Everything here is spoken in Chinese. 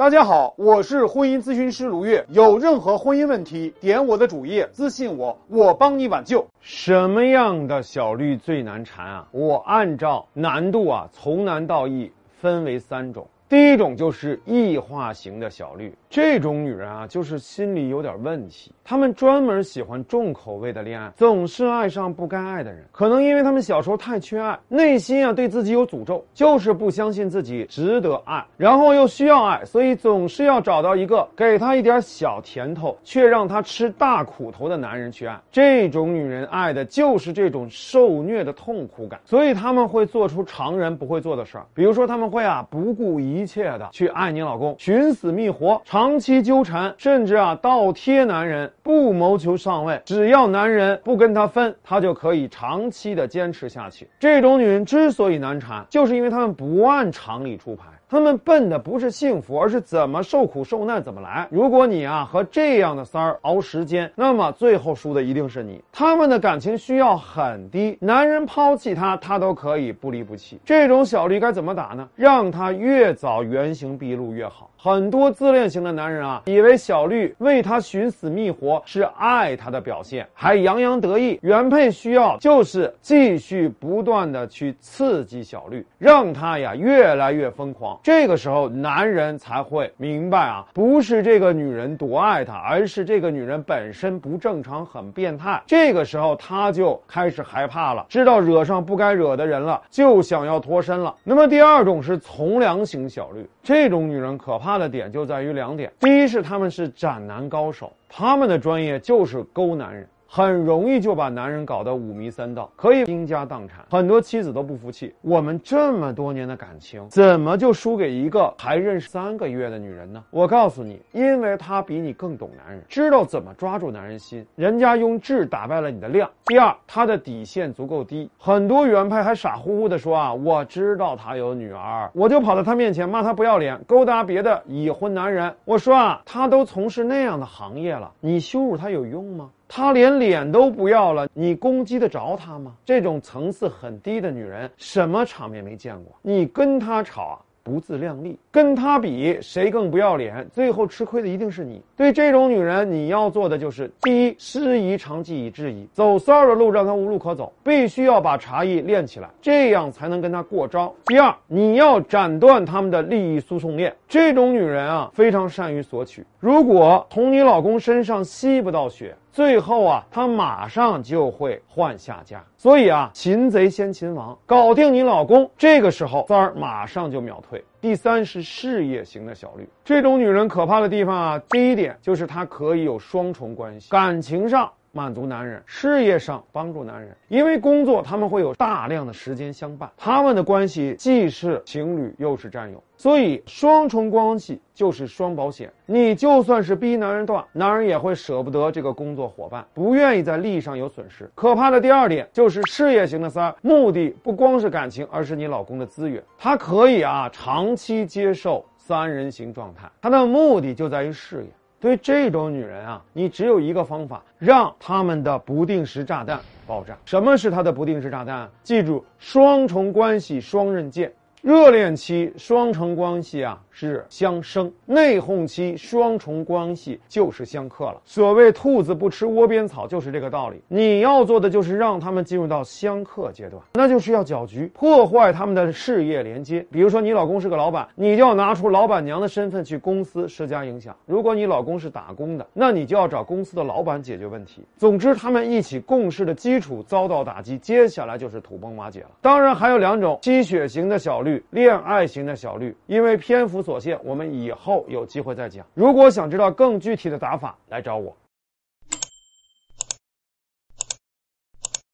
大家好，我是婚姻咨询师卢月。有任何婚姻问题，点我的主页私信我，我帮你挽救。什么样的小绿最难缠啊？我按照难度啊，从难到易分为三种。第一种就是异化型的小绿，这种女人啊，就是心里有点问题。她们专门喜欢重口味的恋爱，总是爱上不该爱的人。可能因为她们小时候太缺爱，内心啊对自己有诅咒，就是不相信自己值得爱，然后又需要爱，所以总是要找到一个给她一点小甜头，却让她吃大苦头的男人去爱。这种女人爱的就是这种受虐的痛苦感，所以他们会做出常人不会做的事儿，比如说他们会啊不顾一。一切的去爱你老公，寻死觅活，长期纠缠，甚至啊倒贴男人，不谋求上位，只要男人不跟她分，她就可以长期的坚持下去。这种女人之所以难缠，就是因为她们不按常理出牌。他们奔的不是幸福，而是怎么受苦受难怎么来。如果你啊和这样的三儿熬时间，那么最后输的一定是你。他们的感情需要很低，男人抛弃他，他都可以不离不弃。这种小绿该怎么打呢？让他越早原形毕露越好。很多自恋型的男人啊，以为小绿为他寻死觅活是爱他的表现，还洋洋得意。原配需要就是继续不断的去刺激小绿，让他呀越来越疯狂。这个时候，男人才会明白啊，不是这个女人多爱他，而是这个女人本身不正常，很变态。这个时候，他就开始害怕了，知道惹上不该惹的人了，就想要脱身了。那么第二种是从良型小绿，这种女人可怕。的点就在于两点，第一是他们是斩男高手，他们的专业就是勾男人。很容易就把男人搞得五迷三道，可以倾家荡产。很多妻子都不服气，我们这么多年的感情，怎么就输给一个还认识三个月的女人呢？我告诉你，因为她比你更懂男人，知道怎么抓住男人心。人家用质打败了你的量。第二，她的底线足够低。很多原配还傻乎乎的说啊，我知道他有女儿，我就跑到他面前骂他不要脸，勾搭别的已婚男人。我说啊，他都从事那样的行业了，你羞辱他有用吗？他连脸都不要了，你攻击得着他吗？这种层次很低的女人，什么场面没见过？你跟他吵啊？不自量力，跟他比谁更不要脸？最后吃亏的一定是你。对这种女人，你要做的就是：第一，师夷长技以制夷，走骚儿的路让她无路可走，必须要把茶艺练起来，这样才能跟她过招。第二，你要斩断他们的利益输送链。这种女人啊，非常善于索取，如果从你老公身上吸不到血。最后啊，他马上就会换下家。所以啊，擒贼先擒王，搞定你老公，这个时候三儿马上就秒退。第三是事业型的小绿，这种女人可怕的地方啊，第一点就是她可以有双重关系，感情上。满足男人，事业上帮助男人，因为工作他们会有大量的时间相伴，他们的关系既是情侣又是战友，所以双重关系就是双保险。你就算是逼男人断，男人也会舍不得这个工作伙伴，不愿意在利益上有损失。可怕的第二点就是事业型的三，目的不光是感情，而是你老公的资源，他可以啊长期接受三人行状态，他的目的就在于事业。对这种女人啊，你只有一个方法，让他们的不定时炸弹爆炸。什么是她的不定时炸弹？记住，双重关系，双刃剑。热恋期双重关系啊是相生，内讧期双重关系就是相克了。所谓兔子不吃窝边草，就是这个道理。你要做的就是让他们进入到相克阶段，那就是要搅局，破坏他们的事业连接。比如说，你老公是个老板，你就要拿出老板娘的身份去公司施加影响；如果你老公是打工的，那你就要找公司的老板解决问题。总之，他们一起共事的基础遭到打击，接下来就是土崩瓦解了。当然，还有两种吸血型的小绿绿。恋爱型的小绿，因为篇幅所限，我们以后有机会再讲。如果想知道更具体的打法，来找我。